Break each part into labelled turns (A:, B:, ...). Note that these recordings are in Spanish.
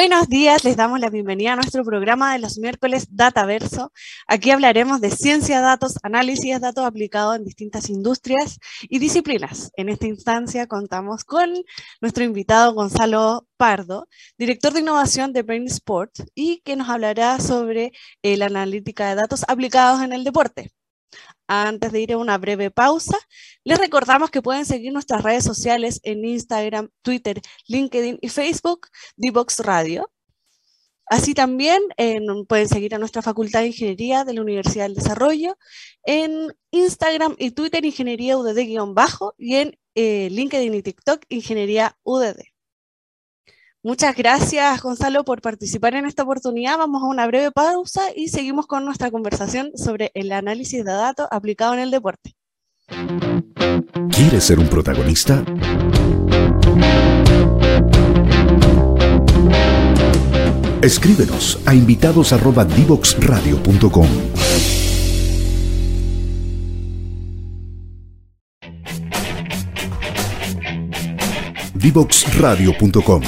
A: Buenos días, les damos la bienvenida a nuestro programa de los miércoles Dataverso. Aquí hablaremos de ciencia datos, análisis de datos aplicados en distintas industrias y disciplinas. En esta instancia contamos con nuestro invitado Gonzalo Pardo, director de innovación de Brain Sport, y que nos hablará sobre eh, la analítica de datos aplicados en el deporte. Antes de ir a una breve pausa, les recordamos que pueden seguir nuestras redes sociales en Instagram, Twitter, LinkedIn y Facebook, Divox Radio. Así también pueden seguir a nuestra Facultad de Ingeniería de la Universidad del Desarrollo en Instagram y Twitter Ingeniería UDD-bajo y en eh, LinkedIn y TikTok Ingeniería UDD. Muchas gracias, Gonzalo, por participar en esta oportunidad. Vamos a una breve pausa y seguimos con nuestra conversación sobre el análisis de datos aplicado en el deporte.
B: ¿Quieres ser un protagonista? Escríbenos a invitados@divoxradio.com. Divoxradio.com.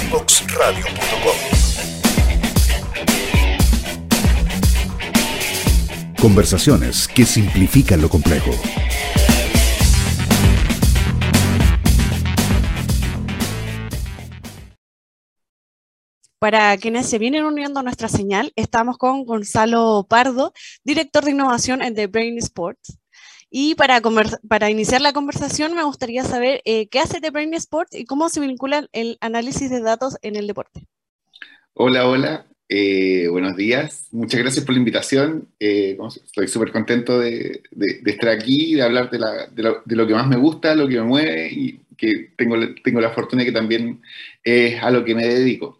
B: Conversaciones que simplifican lo complejo.
A: Para quienes se vienen uniendo a nuestra señal, estamos con Gonzalo Pardo, director de innovación en The Brain Sports. Y para, para iniciar la conversación me gustaría saber eh, qué hace The Brain Sports y cómo se vincula el análisis de datos en el deporte.
C: Hola, hola. Eh, buenos días, muchas gracias por la invitación. Eh, estoy súper contento de, estar aquí, de hablar de, lo, que más me gusta, lo que me mueve y que tengo, la fortuna que también es a lo que me dedico.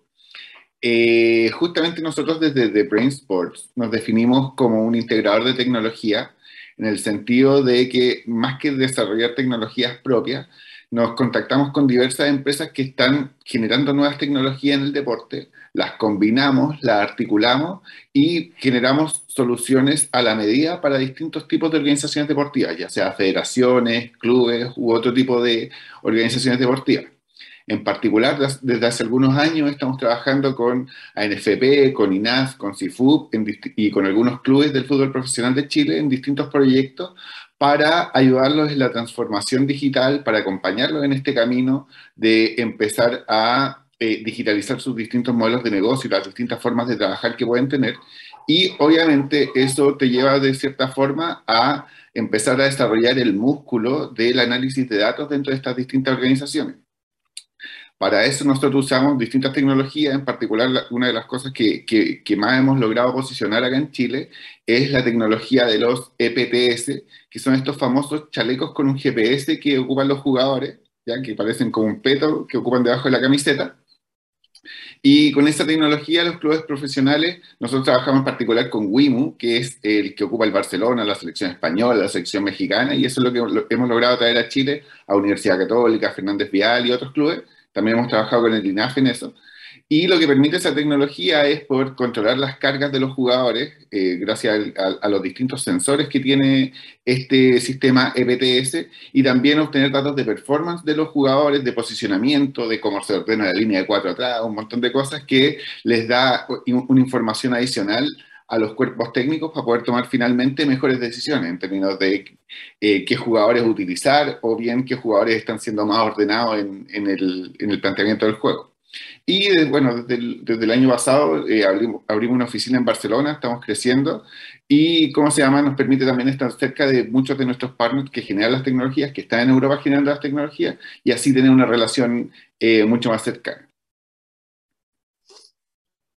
C: Justamente nosotros desde The Brain Sports nos definimos como un integrador de tecnología en el sentido de que más que desarrollar tecnologías propias, nos contactamos con diversas empresas que están generando nuevas tecnologías en el deporte, las combinamos, las articulamos y generamos soluciones a la medida para distintos tipos de organizaciones deportivas, ya sea federaciones, clubes u otro tipo de organizaciones deportivas. En particular, desde hace algunos años estamos trabajando con ANFP, con INAF, con CIFUB y con algunos clubes del fútbol profesional de Chile en distintos proyectos para ayudarlos en la transformación digital, para acompañarlos en este camino de empezar a eh, digitalizar sus distintos modelos de negocio y las distintas formas de trabajar que pueden tener. Y obviamente eso te lleva de cierta forma a empezar a desarrollar el músculo del análisis de datos dentro de estas distintas organizaciones. Para eso nosotros usamos distintas tecnologías, en particular una de las cosas que, que, más hemos logrado posicionar acá en Chile es la tecnología de los EPTS, que son estos famosos chalecos con un GPS que ocupan los jugadores, ya que parecen como un peto que ocupan debajo de la camiseta y con esta tecnología, los clubes profesionales, nosotros trabajamos en particular con WIMU, que es el que ocupa el Barcelona, la selección española, la selección mexicana, y eso es lo que hemos logrado traer a Chile, a Universidad Católica, Fernández Vial y otros clubes. También hemos trabajado con el INAF en eso. Y lo que permite esa tecnología es poder controlar las cargas de los jugadores eh, gracias a, los distintos sensores que tiene este sistema EPTS y también obtener datos de performance de los jugadores, de posicionamiento, de cómo se ordena la línea de cuatro atrás, un montón de cosas que les da una información adicional a los cuerpos técnicos para poder tomar finalmente mejores decisiones en términos de eh, qué jugadores utilizar o bien qué jugadores están siendo más ordenados en, el, en el planteamiento del juego. Y bueno, desde el, desde el, año pasado eh, abrimos, una oficina en Barcelona, estamos creciendo y, ¿cómo se llama? Nos permite también estar cerca de muchos de nuestros partners que generan las tecnologías, que están en Europa generando las tecnologías y así tener una relación eh, mucho más cercana.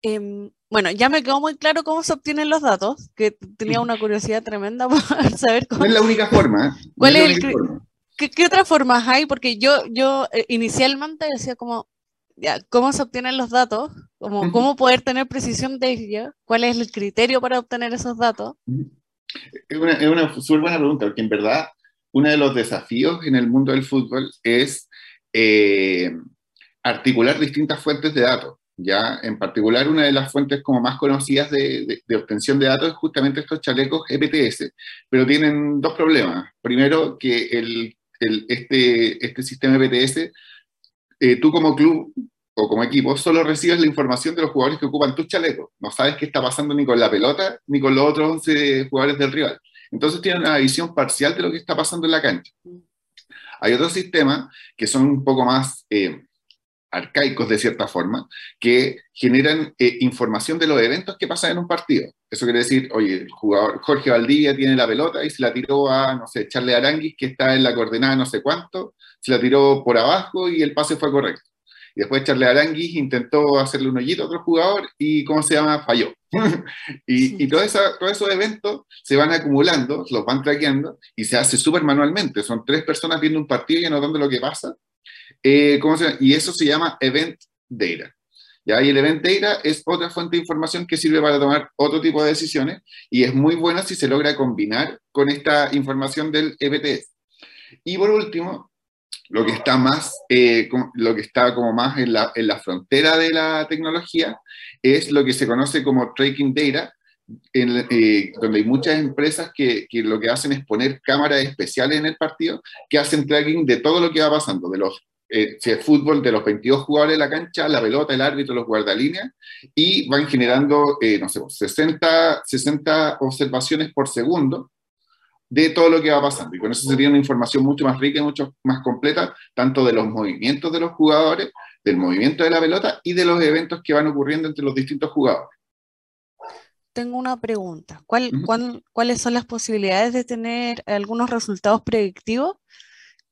A: Eh, bueno, ya me quedó muy claro cómo se obtienen los datos, que tenía una curiosidad tremenda por saber cómo.
C: No es la única forma.
A: ¿Cuál no es, es el, forma. ¿qué, ¿qué, otras formas hay? Porque yo, yo eh, inicialmente decía como, ya, ¿cómo se obtienen los datos? Como, ¿Cómo poder tener precisión de ello? ¿Cuál es el criterio para obtener esos datos?
C: Es una, es una súper buena pregunta, porque en verdad uno de los desafíos en el mundo del fútbol es eh, articular distintas fuentes de datos. Ya, en particular, una de las fuentes como más conocidas de, de, de, obtención de datos es justamente estos chalecos EPTS, pero tienen dos problemas. Primero, que el, el, este, este sistema EPTS, eh, tú como club o como equipo, solo recibes la información de los jugadores que ocupan tus chalecos. No sabes qué está pasando ni con la pelota ni con los otros 11 jugadores del rival. Entonces tienen una visión parcial de lo que está pasando en la cancha. Hay otros sistemas que son un poco más... Eh, arcaicos de cierta forma, que generan eh, información de los eventos que pasan en un partido. Eso quiere decir, oye, el jugador Jorge Valdivia tiene la pelota y se la tiró a, no sé, Charles Aranguis, que está en la coordenada no sé cuánto, se la tiró por abajo y el pase fue correcto. Y después Charles Aranguis intentó hacerle un hoyito a otro jugador y, ¿cómo se llama? Falló. y, y todo esa, todos esos eventos se van acumulando, los van traqueando y se hace súper manualmente. Son tres personas viendo un partido y anotando lo que pasa eh. Y eso se llama Event Data. ¿ya? Y el Event Data es otra fuente de información que sirve para tomar otro tipo de decisiones y es muy buena si se logra combinar con esta información del EPTS. Y por último, lo que está más, eh, lo que está como más en la, en la, frontera de la tecnología es lo que se conoce como tracking data, en, eh, donde hay muchas empresas que, lo que hacen es poner cámaras especiales en el partido que hacen tracking de todo lo que va pasando, de los eh, fútbol, de los 22 jugadores de la cancha, la pelota, el árbitro, los guardalíneas, y van generando, eh, no sé, 60, 60 observaciones por segundo de todo lo que va pasando. Y con eso sería una información mucho más rica y mucho más completa, tanto de los movimientos de los jugadores, del movimiento de la pelota y de los eventos que van ocurriendo entre los distintos jugadores.
A: Tengo una pregunta. ¿Cuál, uh -huh. ¿cuál, ¿Cuáles son las posibilidades de tener algunos resultados predictivos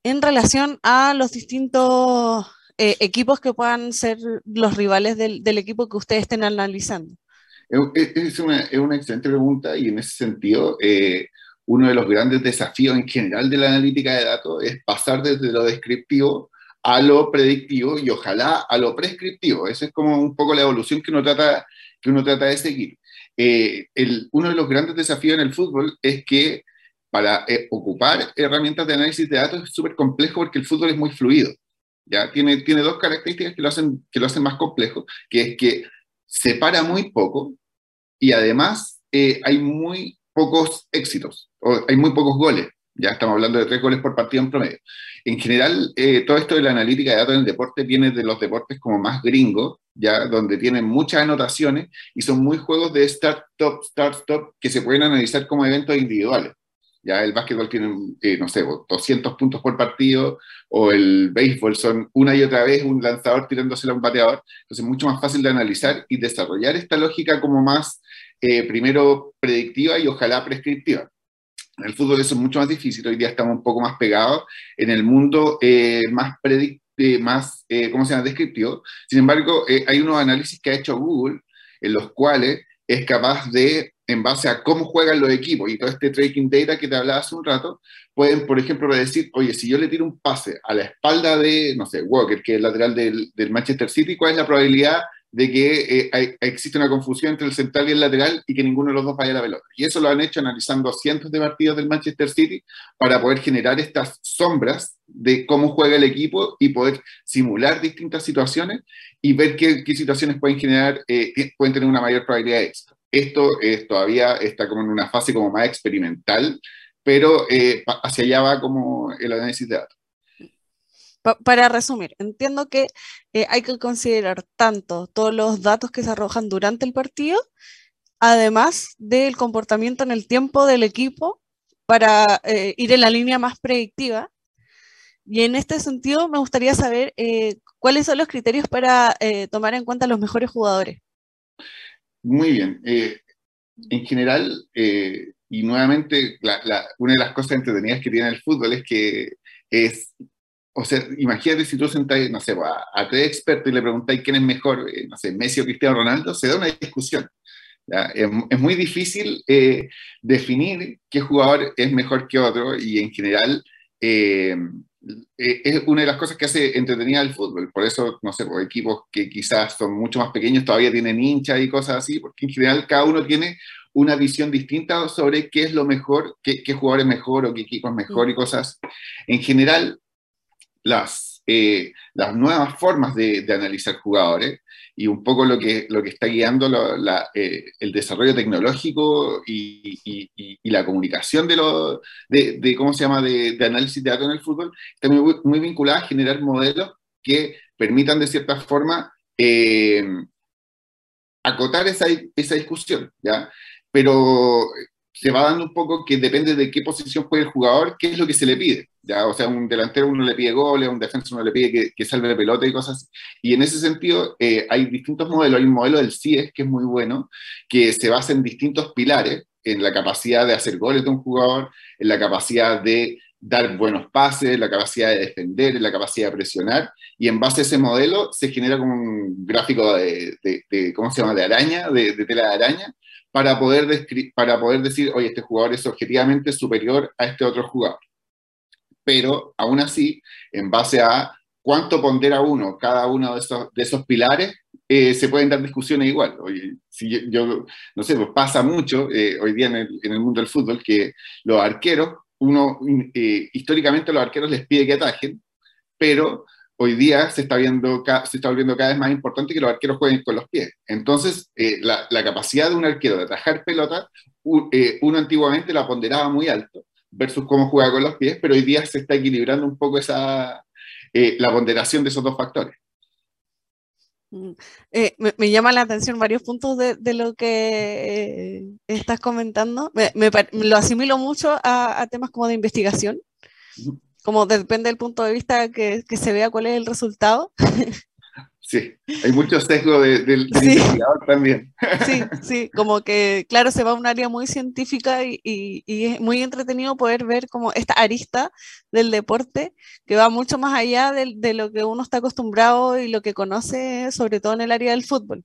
A: en relación a los distintos eh, equipos que puedan ser los rivales del, del, equipo que ustedes estén analizando?
C: Es una, es una excelente pregunta y en ese sentido, eh, uno de los grandes desafíos en general de la analítica de datos es pasar desde lo descriptivo a lo predictivo y ojalá a lo prescriptivo. Esa es como un poco la evolución que uno trata, que uno trata de seguir. Eh, el, uno de los grandes desafíos en el fútbol es que para eh, ocupar herramientas de análisis de datos es súper complejo porque el fútbol es muy fluido. ¿ya? Tiene, tiene dos características que lo, hacen, que lo hacen más complejo, que es que separa muy poco y además eh, hay muy pocos éxitos, hay muy pocos goles. Ya estamos hablando de tres goles por partido en promedio. En general, eh, todo esto de la analítica de datos en el deporte viene de los deportes como más gringos, ya donde tienen muchas anotaciones y son muy juegos de start-stop, start-stop que se pueden analizar como eventos individuales. Ya el básquetbol tiene, eh, no sé, 200 puntos por partido, o el béisbol son una y otra vez un lanzador tirándosela a un bateador. Entonces es mucho más fácil de analizar y desarrollar esta lógica como más, eh, primero, predictiva y ojalá prescriptiva. El fútbol es mucho más difícil, hoy día estamos un poco más pegados en el mundo eh, más predictivo, más, eh, ¿cómo se llama?, descriptivo. Sin embargo, eh, hay unos análisis que ha hecho Google en los cuales es capaz de en base a cómo juegan los equipos y todo este tracking data que te hablaba hace un rato, pueden, por ejemplo, predecir, oye, si yo le tiro un pase a la espalda de, no sé, Walker, que es el lateral del Manchester City, ¿cuál es la probabilidad de que eh, existe una confusión entre el central y el lateral y que ninguno de los dos vaya a la pelota? Y eso lo han hecho analizando cientos de partidos del Manchester City para poder generar estas sombras de cómo juega el equipo y poder simular distintas situaciones y ver qué, qué situaciones pueden generar, eh, pueden tener una mayor probabilidad de éxito. Esto es, todavía está como en una fase como más experimental, pero eh, hacia allá va como el análisis de datos.
A: Pa para resumir, entiendo que eh, hay que considerar tanto todos los datos que se arrojan durante el partido, además del comportamiento en el tiempo del equipo para eh, ir en la línea más predictiva. Y en este sentido me gustaría saber eh, cuáles son los criterios para eh, tomar en cuenta los mejores jugadores.
C: Muy bien. en general, y nuevamente, una de las cosas entretenidas que tiene el fútbol es que es o sea, imagínate si tú sentáis, no sé, a, tres expertos y le preguntáis quién es mejor, no sé, Messi o Cristiano Ronaldo, se da una discusión. Es, muy difícil eh, definir qué jugador es mejor que otro y en general eh, eh, es una de las cosas que hace entretenida el fútbol. Por eso, no sé, por pues, equipos que quizás son mucho más pequeños todavía tienen hinchas y cosas así, porque en general cada uno tiene una visión distinta sobre qué es lo mejor, qué, qué jugador es mejor o qué equipo es mejor y cosas. En general, las, las nuevas formas de, de analizar jugadores y un poco lo que, lo que está guiando eh, el desarrollo tecnológico y, la comunicación de, lo, de, ¿cómo se llama?, de, análisis de datos en el fútbol, está muy, muy vinculada a generar modelos que permitan de cierta forma eh, acotar esa, esa discusión, ¿ya? Pero se va dando un poco que depende de qué posición juega el jugador, qué es lo que se le pide. ¿ya? O sea, un delantero uno le pide goles, a un defensor uno le pide que, salve de pelota y cosas así. Y en ese sentido eh, hay distintos modelos. Hay un modelo del CIES que es muy bueno, que se basa en distintos pilares, en la capacidad de hacer goles de un jugador, en la capacidad de dar buenos pases, la capacidad de defender, la capacidad de presionar, y en base a ese modelo se genera como un gráfico de, ¿cómo se llama?, de araña, de, de tela de araña, para poder, para poder decir, oye, este jugador es objetivamente superior a este otro jugador. Pero aún así, en base a cuánto pondera uno cada uno de esos, de esos pilares, eh, se pueden dar discusiones igual. Oye, si yo, no sé, pues pasa mucho eh, hoy día en el, en el, mundo del fútbol que los arqueros, uno, eh, históricamente los arqueros les pide que atajen, pero hoy día se está, viendo, se está volviendo cada vez más importante que los arqueros jueguen con los pies. Entonces, eh, la, capacidad de un arquero de atajar pelota, eh, uno antiguamente la ponderaba muy alto versus cómo juega con los pies, pero hoy día se está equilibrando un poco esa, eh, la ponderación de esos dos factores.
A: Mm, me, llama la atención varios puntos de, lo que estás comentando. Me, lo asimilo mucho a, a, temas como de investigación como depende del punto de vista que, se vea cuál es el resultado.
C: Sí, hay mucho sesgo del investigador también.
A: Sí, sí, como que, claro, se va a un área muy científica y, es muy entretenido poder ver como esta arista del deporte que va mucho más allá de, de, lo que uno está acostumbrado y lo que conoce, sobre todo en el área del fútbol.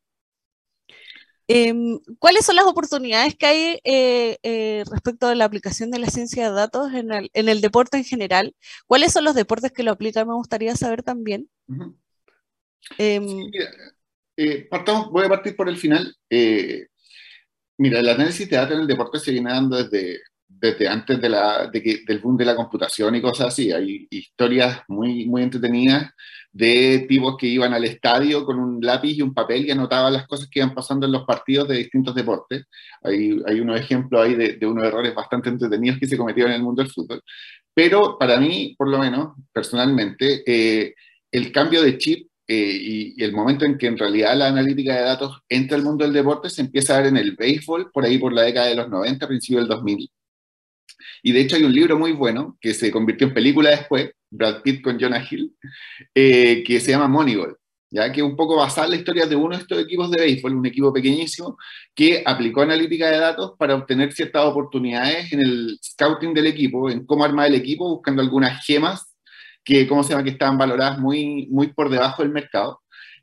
A: Em, ¿Cuáles son las oportunidades que hay eh, eh, respecto a la aplicación de la ciencia de datos en el, deporte en general? ¿Cuáles son los deportes que lo aplican? Me gustaría saber también.
C: Em, eh, voy a partir por el final. mira, el análisis de datos en el deporte se viene dando desde, desde antes de la, del boom de la computación y cosas así. Hay historias muy, muy entretenidas de tipos que iban al estadio con un lápiz y un papel y anotaban las cosas que iban pasando en los partidos de distintos deportes. Hay, hay unos ejemplos ahí de, unos errores bastante entretenidos que se cometieron en el mundo del fútbol. Pero para mí, por lo menos, personalmente, eh, el cambio de chip eh, y, el momento en que en realidad la analítica de datos entra al mundo del deporte se empieza a ver en el béisbol, por ahí por la década de los 90, principio del 2000. Y de hecho hay un libro muy bueno que se convirtió en película después, Brad Pitt con Jonah Hill, eh, que se llama Moneyball, ya que un poco basada la historia de uno de estos equipos de béisbol, un equipo pequeñísimo, que aplicó analítica de datos para obtener ciertas oportunidades en el scouting del equipo, en cómo armar el equipo, buscando algunas gemas que, ¿cómo se llama?, que estaban valoradas muy, muy por debajo del mercado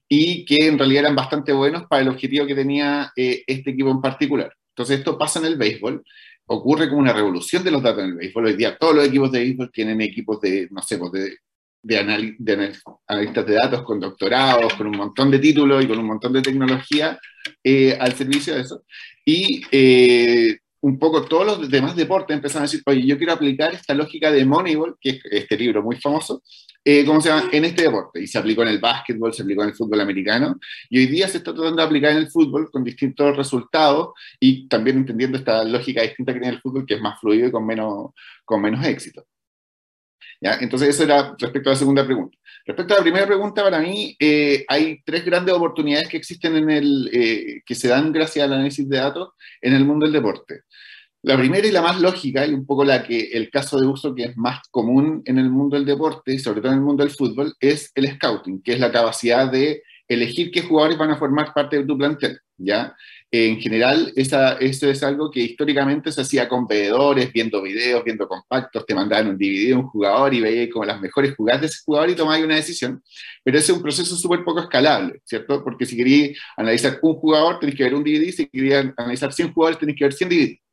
C: y que en realidad eran bastante buenos para el objetivo que tenía eh, este equipo en particular. Entonces esto pasa en el béisbol ocurre como una revolución de los datos en el béisbol. Hoy día todos los equipos de béisbol tienen equipos de, no sé, pues de, de, analistas de datos con doctorados, con un montón de títulos y con un montón de tecnología eh, al servicio de eso. Y eh, un poco todos los demás deportes empezaron a decir, oye, yo quiero aplicar esta lógica de Moneyball, que es este libro muy famoso, eh, ¿cómo se llama? En este deporte. Y se aplicó en el básquetbol, se aplicó en el fútbol americano. Y hoy día se está tratando de aplicar en el fútbol con distintos resultados y también entendiendo esta lógica distinta que tiene el fútbol, que es más fluido y con menos, con menos éxito. ¿Ya? Entonces, eso era respecto a la segunda pregunta. Respecto a la primera pregunta, para mí eh, hay tres grandes oportunidades que existen en el, eh, que se dan gracias al análisis de datos en el mundo del deporte. La primera y la más lógica, y un poco la que el caso de uso que es más común en el mundo del deporte, y sobre todo en el mundo del fútbol, es el scouting, que es la capacidad de elegir qué jugadores van a formar parte de tu plantel, ¿ya? En general, esa, eso es algo que históricamente se hacía con veedores, viendo videos, viendo compactos, te mandaban un DVD un jugador y veías como las mejores jugadas de ese jugador y tomabas una decisión. Pero ese es un proceso súper poco escalable, ¿cierto? Porque si querías analizar un jugador, tenés que ver un DVD, si querías analizar 100 jugadores, tenés que ver 100 DVD.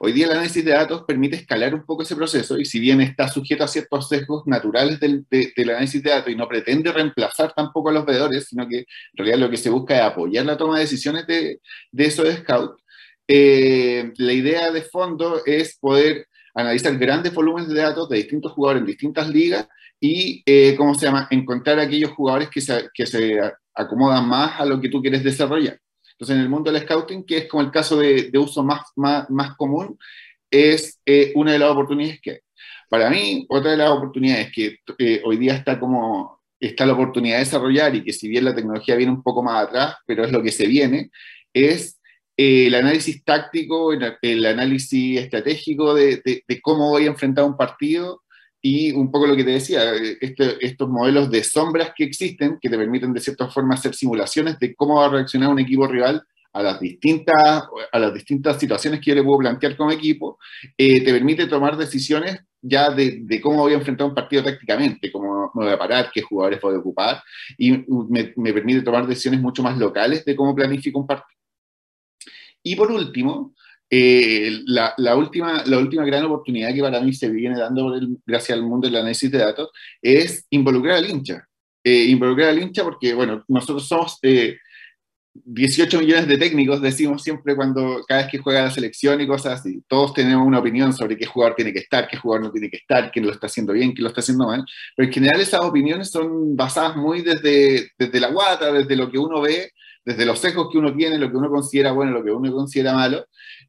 C: Hoy día el análisis de datos permite escalar un poco ese proceso y si bien está sujeto a ciertos sesgos naturales del, análisis de datos y no pretende reemplazar tampoco a los veedores, sino que en realidad lo que se busca es apoyar la toma de decisiones de, de esos scouts, eh, la idea de fondo es poder analizar grandes volúmenes de datos de distintos jugadores en distintas ligas y, eh, ¿cómo se llama?, encontrar aquellos jugadores que se, que se acomodan más a lo que tú quieres desarrollar. Entonces, en el mundo del scouting, que es como el caso de, uso más, más, más, común, es eh, una de las oportunidades que Para mí, otra de las oportunidades que eh, hoy día está como está la oportunidad de desarrollar y que si bien la tecnología viene un poco más atrás, pero es lo que se viene, es eh, el análisis táctico, el, análisis estratégico de, de, cómo voy a enfrentar un partido y un poco lo que te decía, este, estos modelos de sombras que existen, que te permiten de cierta forma hacer simulaciones de cómo va a reaccionar un equipo rival a las distintas, a las distintas situaciones que yo le puedo plantear como equipo, eh, te permite tomar decisiones ya de, de, cómo voy a enfrentar un partido tácticamente, cómo me voy a parar, qué jugadores voy a ocupar, y me, me permite tomar decisiones mucho más locales de cómo planifico un partido. Y por último, eh, la, última, la última gran oportunidad que para mí se viene dando gracias al mundo del análisis de datos es involucrar al hincha. Eh, involucrar al hincha porque, bueno, nosotros somos 18 eh, millones de técnicos, decimos siempre cuando cada vez que juega la selección y cosas. Todos tenemos una opinión sobre qué jugador tiene que estar, qué jugador no tiene que estar, quién lo está haciendo bien, quién lo está haciendo mal. Pero en general esas opiniones son basadas muy desde, desde la guata, desde lo que uno ve desde los sesgos que uno tiene, lo que uno considera bueno, lo que uno considera malo,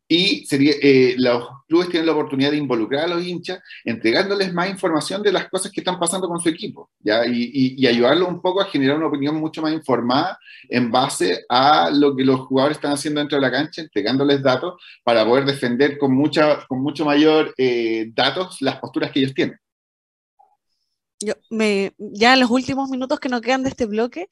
C: y sería, eh, los clubes tienen la oportunidad de involucrar a los hinchas, entregándoles más información de las cosas que están pasando con su equipo, y ayudarlos un poco a generar una opinión mucho más informada en base a lo que los jugadores están haciendo dentro de la cancha, entregándoles datos para poder defender con, mucha, con mucho mayor eh, datos las posturas que ellos tienen.
A: Yo me, ya en los últimos minutos que nos quedan de este bloque,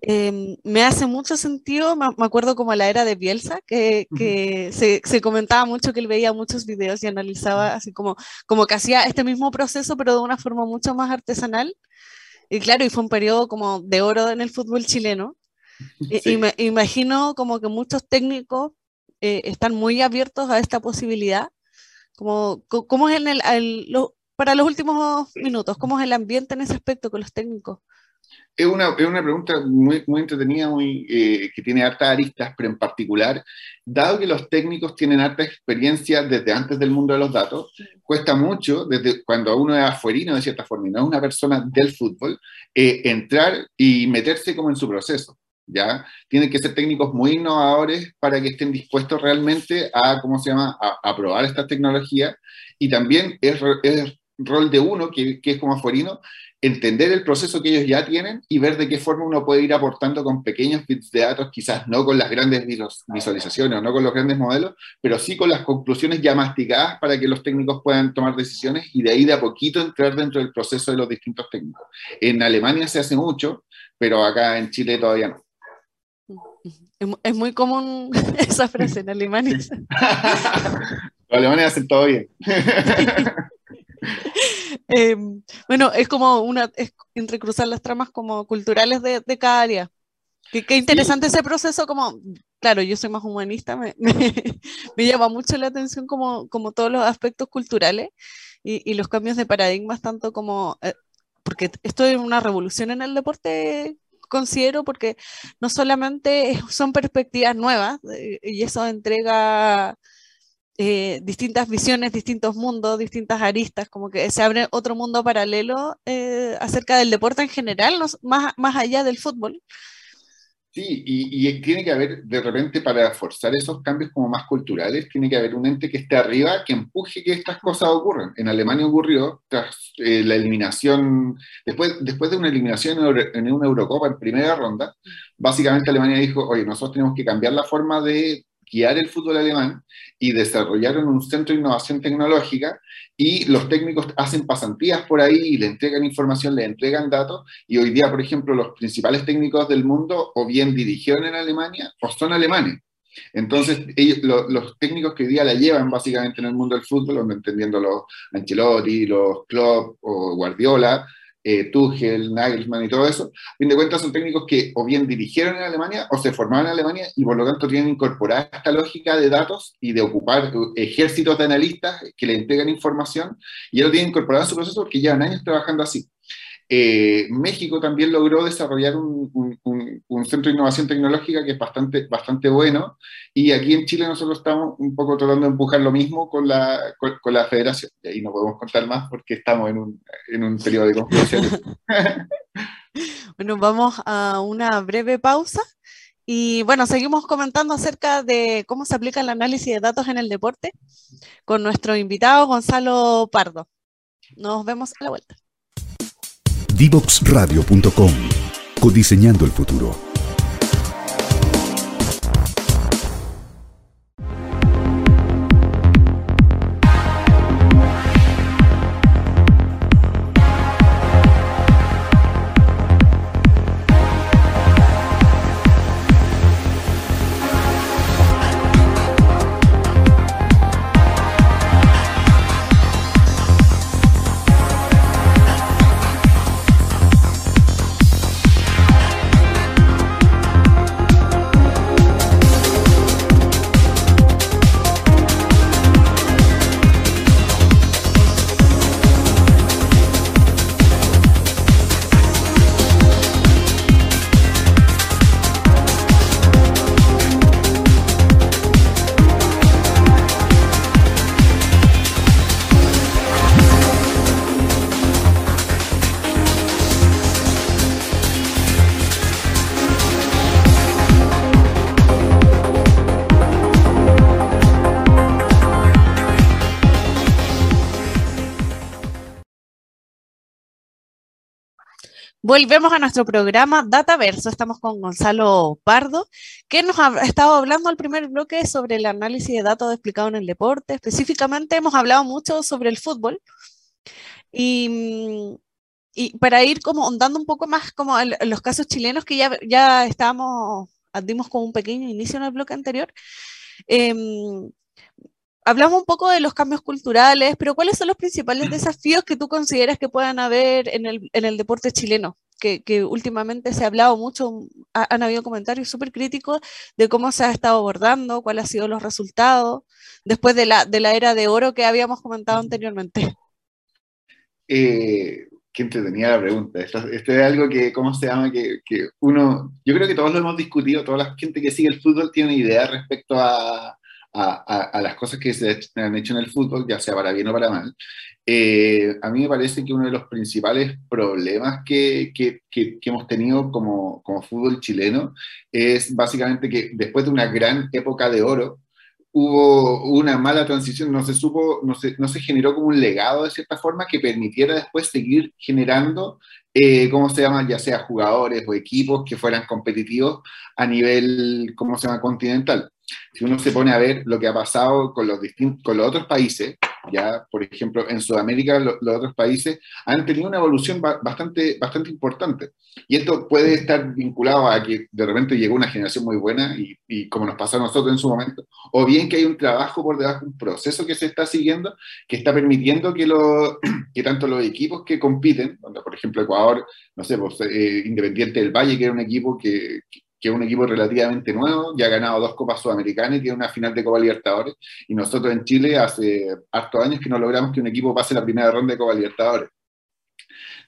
A: em, me hace mucho sentido, me, acuerdo como la era de Bielsa, que, que se, se, comentaba mucho que él veía muchos videos y analizaba así como, como que hacía este mismo proceso, pero de una forma mucho más artesanal. Y claro, y fue un periodo como de oro en el fútbol chileno. Y, me imagino como que muchos técnicos eh, están muy abiertos a esta posibilidad. Como, ¿Cómo es en el, el, para los últimos minutos, ¿cómo es el ambiente en ese aspecto con los técnicos?
C: Es una, es una pregunta muy, muy entretenida, muy, eh, que tiene hartas aristas, pero en particular, dado que los técnicos tienen harta experiencia desde antes del mundo de los datos, cuesta mucho, desde cuando uno es afuerino de cierta forma y no es una persona del fútbol, eh, entrar y meterse como en su proceso. ¿ya? Tienen que ser técnicos muy innovadores para que estén dispuestos realmente a, ¿cómo se llama?, a, a probar esta tecnología. Y también es, es rol de uno, que, que, es como afuerino, entender el proceso que ellos ya tienen y ver de qué forma uno puede ir aportando con pequeños bits de datos, quizás no con las grandes visualizaciones o no con los grandes modelos, pero sí con las conclusiones ya masticadas para que los técnicos puedan tomar decisiones y de ahí de a poquito entrar dentro del proceso de los distintos técnicos. En Alemania se hace mucho, pero acá en Chile todavía no.
A: Es muy común esa frase en Alemania. Los
C: alemanes hacen todo bien.
A: Eh, bueno, es como una, es entrecruzar las tramas como culturales de, de cada área. Qué, qué interesante ese proceso, como, claro, yo soy más humanista, me, me, me, llama mucho la atención como, como todos los aspectos culturales y, y los cambios de paradigmas, tanto como, eh, porque esto es una revolución en el deporte considero porque no solamente son perspectivas nuevas eh, y eso entrega eh, distintas visiones, distintos mundos, distintas aristas, como que se abre otro mundo paralelo eh, acerca del deporte en general, no, más, más allá del fútbol.
C: Sí, y, y, tiene que haber, de repente, para forzar esos cambios como más culturales, tiene que haber un ente que esté arriba que empuje que estas cosas ocurran. En Alemania ocurrió tras eh, la eliminación, después, después de una eliminación en una Eurocopa en primera ronda, básicamente Alemania dijo, oye, nosotros tenemos que cambiar la forma de guiar el fútbol alemán y desarrollaron un centro de innovación tecnológica y los técnicos hacen pasantías por ahí y le entregan información, le entregan datos y hoy día, por ejemplo, los principales técnicos del mundo o bien dirigieron en Alemania o son alemanes. Entonces, ellos, los técnicos que hoy día la llevan básicamente en el mundo del fútbol, entendiendo los Ancelotti, los Klopp o Guardiola, eh, Tuchel, Nagelsmann y todo eso, a fin de cuentas son técnicos que o bien dirigieron en Alemania o se formaron en Alemania y por lo tanto tienen incorporada esta lógica de datos y de ocupar ejércitos de analistas que le entregan información y ya lo tienen incorporado en su proceso porque llevan años trabajando así. Eh, México también logró desarrollar un, centro de innovación tecnológica que es bastante, bastante bueno y aquí en Chile nosotros estamos un poco tratando de empujar lo mismo con la, con, la federación. Y ahí no podemos contar más porque estamos en un, en un periodo de confusión.
A: bueno, vamos a una breve pausa. Y bueno, seguimos comentando acerca de cómo se aplica el análisis de datos en el deporte con nuestro invitado Gonzalo Pardo. Nos vemos a la vuelta.
B: Divoxradio.com. Codiseñando el futuro.
A: Volvemos a nuestro programa Dataverso. Estamos con Gonzalo Pardo, que nos ha estado hablando al primer bloque sobre el análisis de datos explicado en el deporte. Específicamente hemos hablado mucho sobre el fútbol. Y, para ir como andando un poco más como los casos chilenos que ya, ya estábamos, dimos como un pequeño inicio en el bloque anterior. Em, hablamos un poco de los cambios culturales, pero ¿cuáles son los principales desafíos que tú consideras que puedan haber en el, en el deporte chileno? Que, que, últimamente se ha hablado mucho, han habido comentarios súper críticos de cómo se ha estado abordando, cuáles han sido los resultados, después de la, de la era de oro que habíamos comentado anteriormente.
C: Eh, qué entretenida la pregunta. Esto, es algo que, ¿cómo se llama? Que, que uno, yo creo que todos lo hemos discutido, toda la gente que sigue el fútbol tiene idea respecto a, a, las cosas que se han hecho en el fútbol, ya sea para bien o para mal, eh, a mí me parece que uno de los principales problemas que, que, que, hemos tenido como, como, fútbol chileno es básicamente que después de una gran época de oro, hubo una mala transición, no se supo, no se, no se generó como un legado de cierta forma que permitiera después seguir generando, eh, ¿cómo se llama? Ya sea jugadores o equipos que fueran competitivos a nivel, ¿cómo se llama?, continental si uno se pone a ver lo que ha pasado con los, con los otros países, ya, por ejemplo, en Sudamérica los otros países han tenido una evolución bastante, bastante importante. Y esto puede estar vinculado a que de repente llegó una generación muy buena y, y, como nos pasó a nosotros en su momento, o bien que hay un trabajo por debajo, un proceso que se está siguiendo que está permitiendo que, lo, que tanto los equipos que compiten, por ejemplo Ecuador, no sé, pues, eh, Independiente del Valle, que era un equipo que, que es un equipo relativamente nuevo, ya ha ganado dos Copas Sudamericanas y tiene una final de Copa Libertadores. Y nosotros en Chile hace hartos años que no logramos que un equipo pase la primera ronda de Copa Libertadores.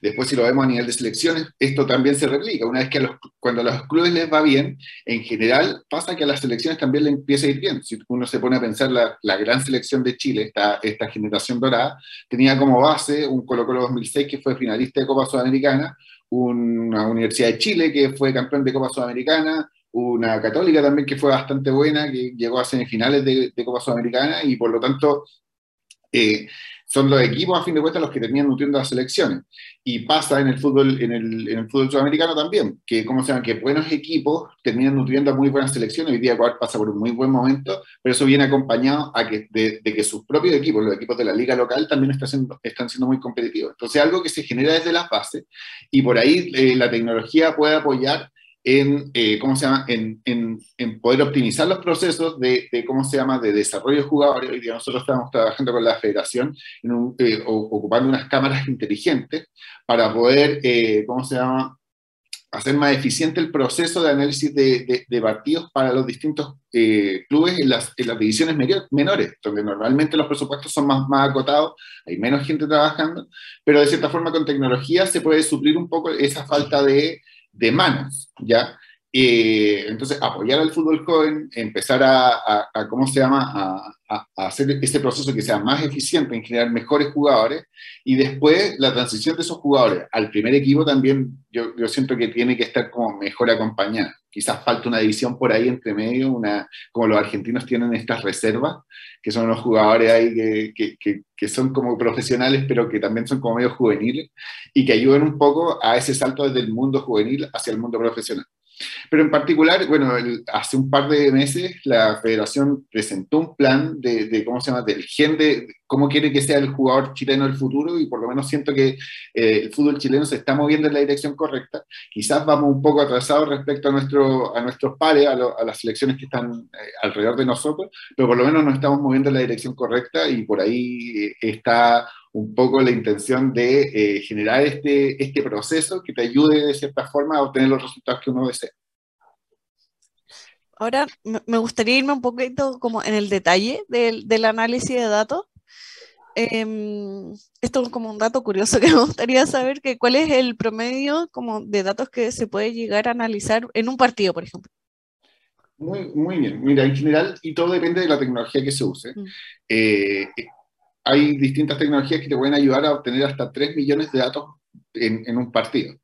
C: Después, si lo vemos a nivel de selecciones, esto también se replica. Una vez que cuando a los clubes les va bien, en general pasa que a las selecciones también le empieza a ir bien. Si uno se pone a pensar la, la gran selección de Chile, esta, esta generación dorada, tenía como base un Colo Colo 2006 que fue finalista de Copa Sudamericana, una Universidad de Chile que fue campeón de Copa Sudamericana, una católica también que fue bastante buena, que llegó a semifinales de, Copa Sudamericana y por lo tanto, eh, son los equipos, a fin de cuentas, los que terminan nutriendo las selecciones. Y pasa en el fútbol, en el, en el fútbol sudamericano también, que, ¿cómo se llama? que buenos equipos terminan nutriendo a muy buenas selecciones. Hoy día Ecuador pasa por un muy buen momento, pero eso viene acompañado a que, de, que sus propios equipos, los equipos de la liga local, también están siendo, están siendo muy competitivos. Entonces, algo que se genera desde las bases, y por ahí eh, la tecnología puede apoyar en, eh, ¿cómo se llama? En, en, en, poder optimizar los procesos de, de, ¿cómo se llama?, de desarrollo de jugadores. Hoy día nosotros estamos trabajando con la federación, en un, eh, ocupando unas cámaras inteligentes para poder, eh, ¿cómo se llama?, hacer más eficiente el proceso de análisis de, de partidos para los distintos eh, clubes en las, en las, divisiones menores, donde normalmente los presupuestos son más, más acotados, hay menos gente trabajando, pero de cierta forma con tecnología se puede suplir un poco esa falta de de manos, ¿ya? Eh, entonces, apoyar al fútbol joven, empezar a, ¿cómo se llama?, a, hacer este proceso que sea más eficiente en generar mejores jugadores, y después la transición de esos jugadores al primer equipo también, yo, yo siento que tiene que estar como mejor acompañada. Quizás falta una división por ahí entre medio, una, como los argentinos tienen estas reservas, que son los jugadores ahí que, que, que son como profesionales, pero que también son como medio juveniles, y que ayuden un poco a ese salto desde el mundo juvenil hacia el mundo profesional. Pero en particular, bueno, hace un par de meses la federación presentó un plan de, ¿cómo se llama?, del gen de cómo quiere que sea el jugador chileno del futuro y por lo menos siento que eh, el fútbol chileno se está moviendo en la dirección correcta. Quizás vamos un poco atrasados respecto a, nuestro, a nuestros pares, a, las selecciones que están eh, alrededor de nosotros, pero por lo menos nos estamos moviendo en la dirección correcta y por ahí eh, está un poco la intención de eh, generar este, este proceso que te ayude de cierta forma a obtener los resultados que uno desea.
A: Ahora me gustaría irme un poquito como en el detalle del, del análisis de datos. Eh, esto es como un dato curioso que me gustaría saber, que cuál es el promedio como de datos que se puede llegar a analizar en un partido, por ejemplo.
C: Muy, muy bien. Mira, en general, y todo depende de la tecnología que se use. Mm. Eh, hay distintas tecnologías que te pueden ayudar a obtener hasta 3 millones de datos en, un partido.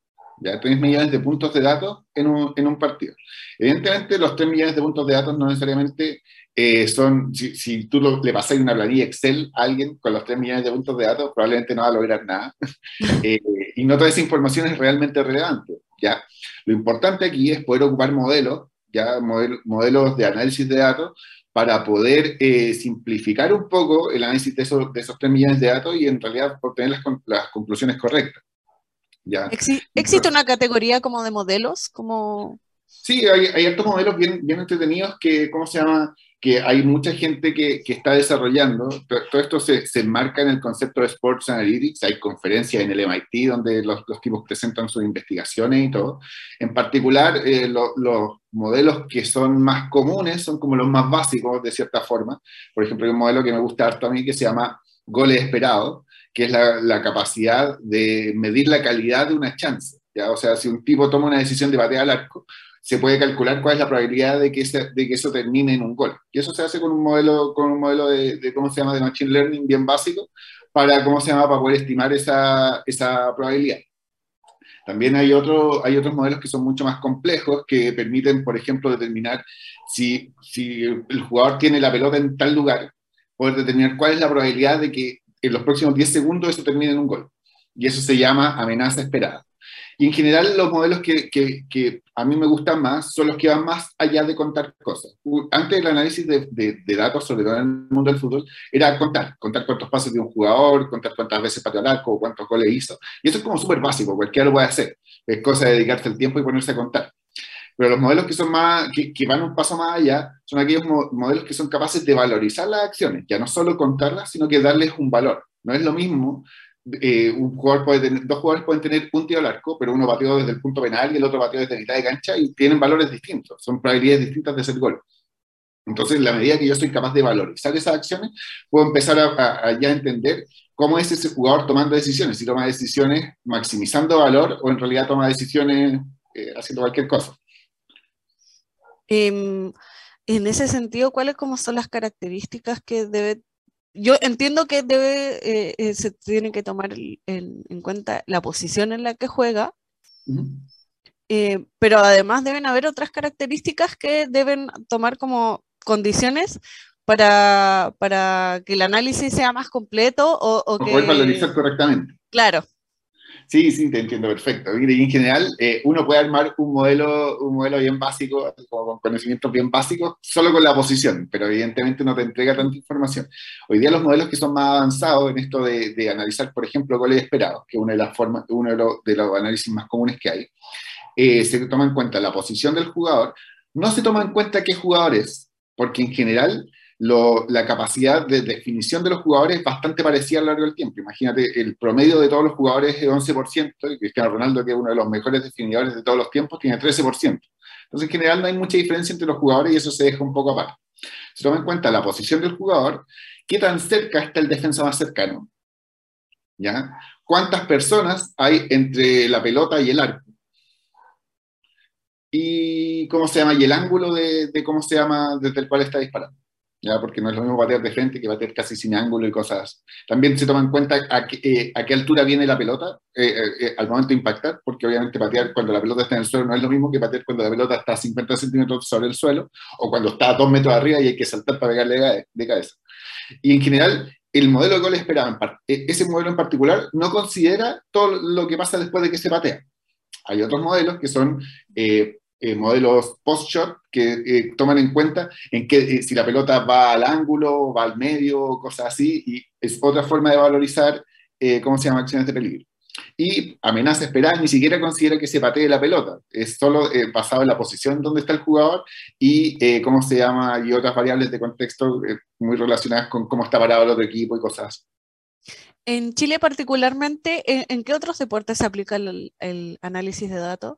C: Ya 3 millones de puntos de datos en un, en un, partido. Evidentemente, los 3 millones de puntos de datos no necesariamente eh, son, si, tú le pasas una planilla Excel a alguien con los 3 millones de puntos de datos, probablemente no va a lograr nada. eh, y no toda esa información es realmente relevante. ¿ya? Lo importante aquí es poder ocupar modelos, ya modelos de análisis de datos, para poder eh, simplificar un poco el análisis de esos, de esos 3 millones de datos y en realidad obtener las, las conclusiones correctas. ¿Ya?
A: ¿Existe una categoría como de modelos? Como...
C: Sí, hay, hay estos modelos bien, bien entretenidos que, ¿cómo se llama? Que hay mucha gente que, que está desarrollando. Todo esto se, se, enmarca en el concepto de Sports Analytics. Hay conferencias en el MIT donde los, los tipos presentan sus investigaciones y todo. En particular, eh, los modelos que son más comunes son como los más básicos, de cierta forma. Por ejemplo, hay un modelo que me gusta harto a mí que se llama goles esperados, que es la, la capacidad de medir la calidad de una chance. ¿ya? O sea, si un tipo toma una decisión de batear al arco, se puede calcular cuál es la probabilidad de que, de que eso termine en un gol. Y eso se hace con un modelo, con un modelo de, ¿cómo se llama?, de Machine Learning bien básico, para, ¿cómo se llama?, para poder estimar esa, probabilidad. También hay otros modelos que son mucho más complejos, que permiten, por ejemplo, determinar si, si el jugador tiene la pelota en tal lugar, poder determinar cuál es la probabilidad de que en los próximos 10 segundos eso termine en un gol. Y eso se llama amenaza esperada. Y en general los modelos que, que, que, a mí me gustan más son los que van más allá de contar cosas. Antes el análisis de, de, de, datos, sobre todo en el mundo del fútbol, era contar, contar cuántos pases de un jugador, contar cuántas veces pateó al arco, cuántos goles hizo. Y eso es como súper básico, cualquiera lo puede hacer. Es cosa de dedicarse el tiempo y ponerse a contar. Pero los modelos que, son más, que, que, van un paso más allá son aquellos modelos que son capaces de valorizar las acciones, ya no solo contarlas, sino que darles un valor. No es lo mismo eh, un jugador puede tener, dos jugadores pueden tener un tiro al arco, pero uno batió desde el punto penal y el otro batió desde mitad de cancha y tienen valores distintos, son probabilidades distintas de hacer gol. Entonces, en la medida que yo soy capaz de valorizar esas acciones, puedo empezar a, a, a ya entender cómo es ese jugador tomando decisiones, si toma decisiones maximizando valor o en realidad toma decisiones eh, haciendo cualquier cosa.
A: Eh, en ese sentido, ¿cuáles como son las características que debe yo entiendo que debe, eh, eh, se tiene que tomar el, el, en cuenta la posición en la que juega, uh -huh. eh, pero además deben haber otras características que deben tomar como condiciones para, para que el análisis sea más completo o, o que...
C: poder valorizar correctamente.
A: Claro.
C: Sí, sí, te entiendo perfecto. Y en general, eh, uno puede armar un modelo, un modelo bien básico, con conocimientos bien básicos, solo con la posición, pero evidentemente no te entrega tanta información. Hoy día los modelos que son más avanzados en esto de, analizar, por ejemplo, goles esperados, que es una de las formas, uno de los, de los análisis más comunes que hay, eh, se toma en cuenta la posición del jugador, no se toma en cuenta qué jugador es, porque en general la capacidad de definición de los jugadores es bastante parecida a lo largo del tiempo. Imagínate, el promedio de todos los jugadores es 11%, y Cristiano Ronaldo, que es uno de los mejores definidores de todos los tiempos, tiene 13%. Entonces, en general no hay mucha diferencia entre los jugadores y eso se deja un poco aparte. Se toma en cuenta la posición del jugador, qué tan cerca está el defensa más cercano. ¿Ya? ¿Cuántas personas hay entre la pelota y el arco? Y cómo se llama, y el ángulo de, de cómo se llama desde el cual está disparando. Porque no es lo mismo batear de frente que batear casi sin ángulo y cosas. También se toma en cuenta a qué, eh, a qué altura viene la pelota eh, eh, al momento de impactar, porque obviamente batear cuando la pelota está en el suelo no es lo mismo que batear cuando la pelota está a 50 centímetros sobre el suelo o cuando está a 2 metros arriba y hay que saltar para pegarle de cabeza. Y en general, el modelo de gol esperado, ese modelo en particular, no considera todo lo que pasa después de que se batea. Hay otros modelos que son modelos post-shot que eh, toman en cuenta en que eh, si la pelota va al ángulo, va al medio, cosas así, y es otra forma de valorizar, ¿cómo se llama?, acciones de peligro. Y amenaza esperada ni siquiera considera que se patee la pelota, es solo basado en la posición donde está el jugador y cómo se llama, y otras variables de contexto muy relacionadas con cómo está parado el otro equipo y cosas así.
A: En Chile particularmente, ¿en, qué otros deportes se aplica el análisis de datos?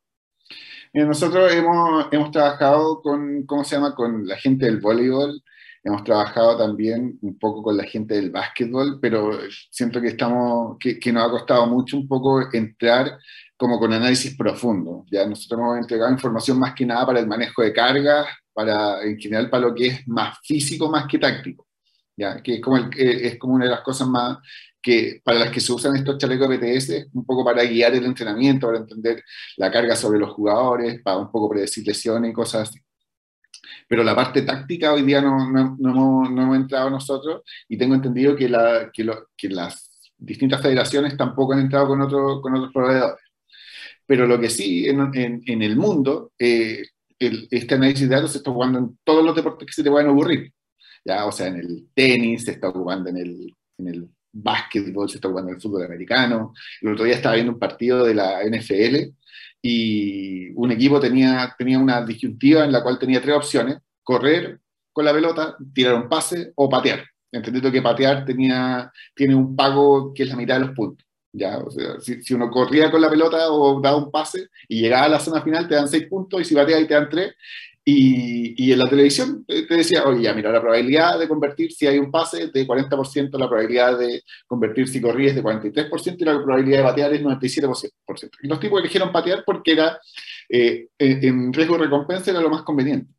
C: Nosotros hemos, hemos trabajado con, ¿cómo se llama?, con la gente del voleibol, hemos trabajado también un poco con la gente del básquetbol, pero siento que, estamos, que, que, nos ha costado mucho un poco entrar como con análisis profundo. Ya nosotros hemos entregado información más que nada para el manejo de cargas, para, en general para lo que es más físico más que táctico. ¿ya? que es como, el, es como una de las cosas más que para las que se usan estos chalecos BTS, un poco para guiar el entrenamiento, para entender la carga sobre los jugadores, para un poco predecir lesiones y cosas así. Pero la parte táctica hoy día no, no, no, hemos, entrado nosotros y tengo entendido que, la, que, lo, que, las distintas federaciones tampoco han entrado con, otro, con otros proveedores. Pero lo que sí, en, en, en el mundo, eh, el, este análisis de datos se está jugando en todos los deportes que se te puedan ocurrir. Ya, o sea, en el tenis, se está jugando en el, en el básquetbol, se está jugando el fútbol americano. El otro día estaba viendo un partido de la NFL y un equipo tenía, tenía una disyuntiva en la cual tenía tres opciones, correr con la pelota, tirar un pase o patear. Entendiendo que patear tenía, tiene un pago que es la mitad de los puntos. ¿ya? Si, si, uno corría con la pelota o daba un pase y llegaba a la zona final, te dan seis puntos y si pateas y te dan tres. Y, en la televisión te decía, oye, ya, mira, la probabilidad de convertir si hay un pase de 40%, la probabilidad de convertir si corríes de 43% y la probabilidad de patear es 97%. Y los tipos eligieron patear porque era, eh, en riesgo de recompensa era lo más conveniente.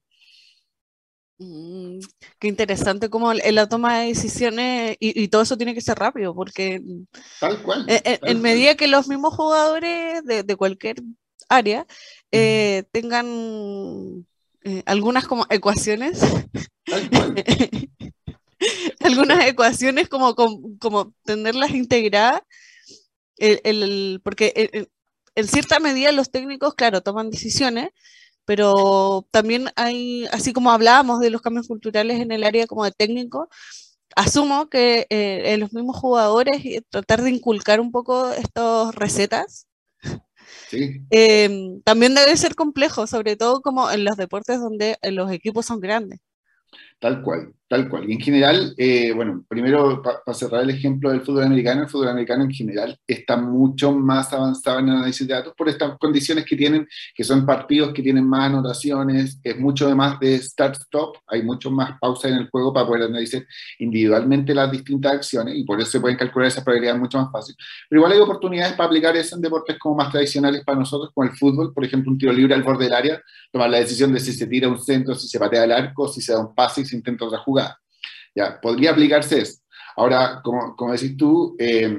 A: Mm, qué interesante como en la toma de decisiones y, todo eso tiene que ser rápido porque
C: tal cual,
A: en, medida que los mismos jugadores de, de cualquier área eh, tengan eh, algunas como ecuaciones. algunas ecuaciones como, como, tenerlas integradas, el, porque en, cierta medida los técnicos, claro, toman decisiones, pero también hay, así como hablábamos de los cambios culturales en el área como de técnico, asumo que eh, en los mismos jugadores tratar de inculcar un poco estas recetas Em, también debe ser complejo, sobre todo como en los deportes donde los equipos son grandes.
C: Tal cual, tal cual. Y en general, eh, bueno, primero para cerrar el ejemplo del fútbol americano, el fútbol americano en general está mucho más avanzado en análisis de datos por estas condiciones que tienen, que son partidos que tienen más anotaciones, es mucho más de start-stop, hay mucho más pausa en el juego para poder analizar individualmente las distintas acciones y por eso se pueden calcular esas probabilidades mucho más fácil. Pero igual hay oportunidades para aplicar eso en deportes como más tradicionales para nosotros, como el fútbol, por ejemplo, un tiro libre al borde del área, tomar la decisión de si se tira un centro, si se patea el arco, si se da un pase se intenta otra jugada. ¿ya? Podría aplicarse eso. Ahora, como, decís tú, eh,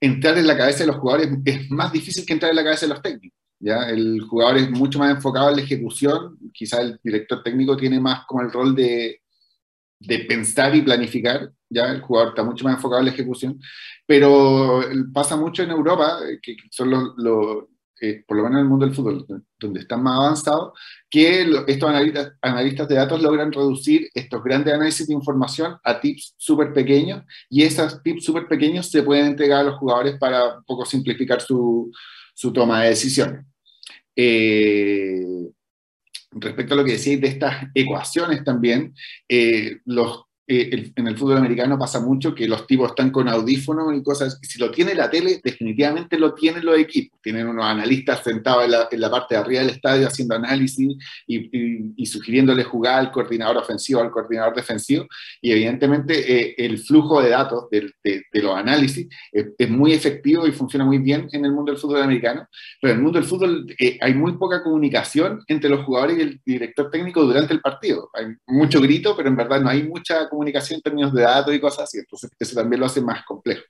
C: entrar en la cabeza de los jugadores es más difícil que entrar en la cabeza de los técnicos. ¿ya? El jugador es mucho más enfocado en la ejecución, quizá el director técnico tiene más como el rol de, de pensar y planificar, ya el jugador está mucho más enfocado en la ejecución, pero pasa mucho en Europa, que son los, por lo menos en el mundo del fútbol, donde están más avanzados, que estos analistas, analistas, de datos logran reducir estos grandes análisis de información a tips súper pequeños y esos tips súper pequeños se pueden entregar a los jugadores para un poco simplificar su, su toma de decisiones. Eh, respecto a lo que decíais de estas ecuaciones también, eh, los eh, en el fútbol americano pasa mucho que los tipos están con audífonos y cosas. Si lo tiene la tele, definitivamente lo tienen los equipos. Tienen unos analistas sentados en la, parte de arriba del estadio haciendo análisis y, sugiriéndole jugar al coordinador ofensivo, al coordinador defensivo. Y evidentemente eh, el flujo de datos de, los análisis es, muy efectivo y funciona muy bien en el mundo del fútbol americano. Pero en el mundo del fútbol eh, hay muy poca comunicación entre los jugadores y el director técnico durante el partido. Hay mucho grito, pero en verdad no hay mucha comunicación comunicación en términos de datos y cosas así. Entonces, eso también lo hace más complejo.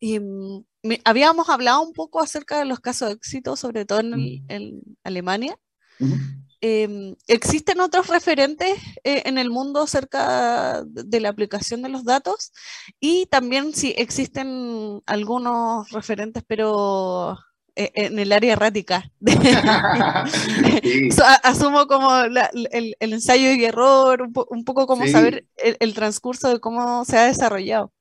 A: Y, mm, habíamos hablado un poco acerca de los casos de éxito, sobre todo en, Alemania. Em, ¿Existen otros referentes eh, en el mundo acerca de la aplicación de los datos? Y también si existen algunos referentes, pero en el área errática. Asumo como el, ensayo y error, un, poco como saber el, transcurso de cómo se ha desarrollado.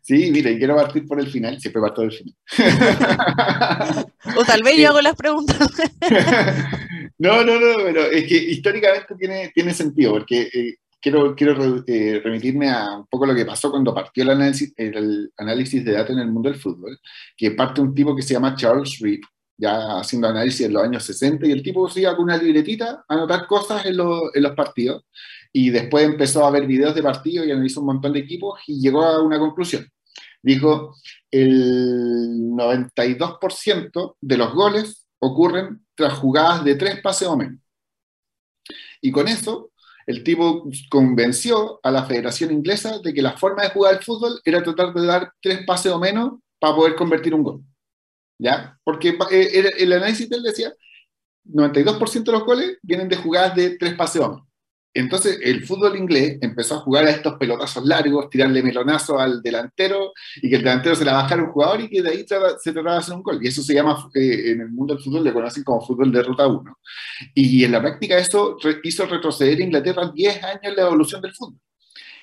C: Sí, mire, quiero partir por el final, siempre parto del final.
A: o tal vez yo hago las preguntas.
C: no, no, no, pero es que históricamente tiene, tiene sentido, porque eh, quiero, quiero eh, remitirme a un poco lo que pasó cuando partió el análisis, el análisis de datos en el mundo del fútbol, que parte un tipo que se llama Charles Reed, ya haciendo análisis en los años 60, y el tipo se iba con una libretita a anotar cosas en, en los partidos, y después empezó a ver videos de partidos y analizó un montón de equipos y llegó a una conclusión. Dijo, el 92% de los goles ocurren tras jugadas de tres pases o menos. Y con eso el tipo convenció a la Federación Inglesa de que la forma de jugar al fútbol era tratar de dar tres pases o menos para poder convertir un gol. ¿Ya? Porque eh, el análisis de él decía, 92% de los goles vienen de jugadas de tres pases o menos. Entonces el fútbol inglés empezó a jugar a estos pelotazos largos, tirarle melonazo al delantero y que el delantero se la bajara un jugador y que de ahí se trataba de hacer un gol. Y eso se llama, eh, en el mundo del fútbol le conocen como fútbol de ruta 1. Y en la práctica eso hizo retroceder a Inglaterra 10 años en la evolución del fútbol.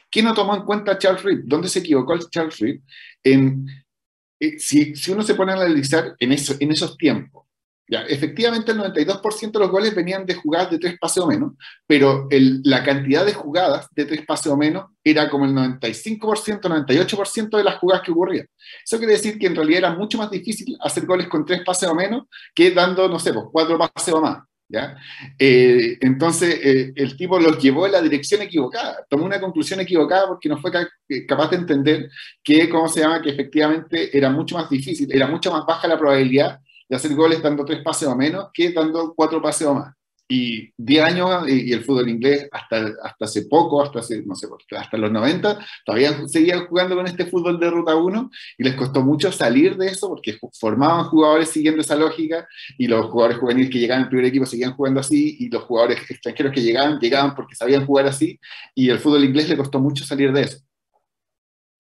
C: ¿Quién no tomó en cuenta Charles Reed? ¿Dónde se equivocó Charles Reed? En, eh, si, uno se pone a analizar en, en esos tiempos, ya, efectivamente, el 92% de los goles venían de jugadas de tres pases o menos, pero la cantidad de jugadas de tres pases o menos era como el 95%, 98% de las jugadas que ocurrían. Eso quiere decir que en realidad era mucho más difícil hacer goles con tres pases o menos que dando, no sé, pues, cuatro pases o más. ¿ya? Eh, entonces, eh, el tipo los llevó en la dirección equivocada, tomó una conclusión equivocada porque no fue eh, capaz de entender que, ¿cómo se llama?, que efectivamente era mucho más difícil, era mucho más baja la probabilidad de hacer goles dando tres pases o menos que dando cuatro pases o más. Y 10 años, y, el fútbol inglés hasta, hasta hace poco, hasta hace, no sé, hasta los 90, todavía seguían jugando con este fútbol de ruta 1 y les costó mucho salir de eso porque formaban jugadores siguiendo esa lógica y los jugadores juveniles que llegaban al primer equipo seguían jugando así y los jugadores extranjeros que llegaban, llegaban porque sabían jugar así y el fútbol inglés le costó mucho salir de eso.